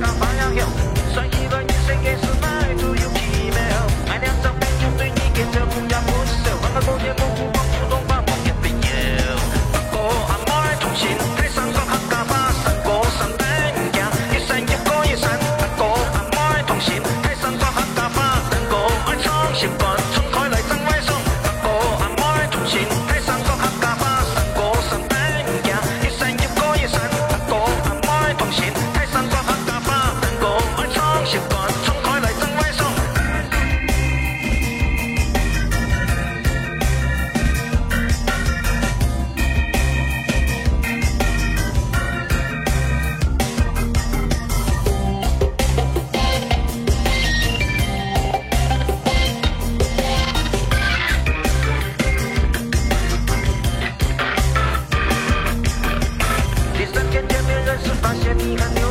干巴样样，生意了，人生该是百出又奇妙。买两张票就对你跟着无家不受，换个空间，不管不管，总把梦给丢。不过俺没通信。Thank you.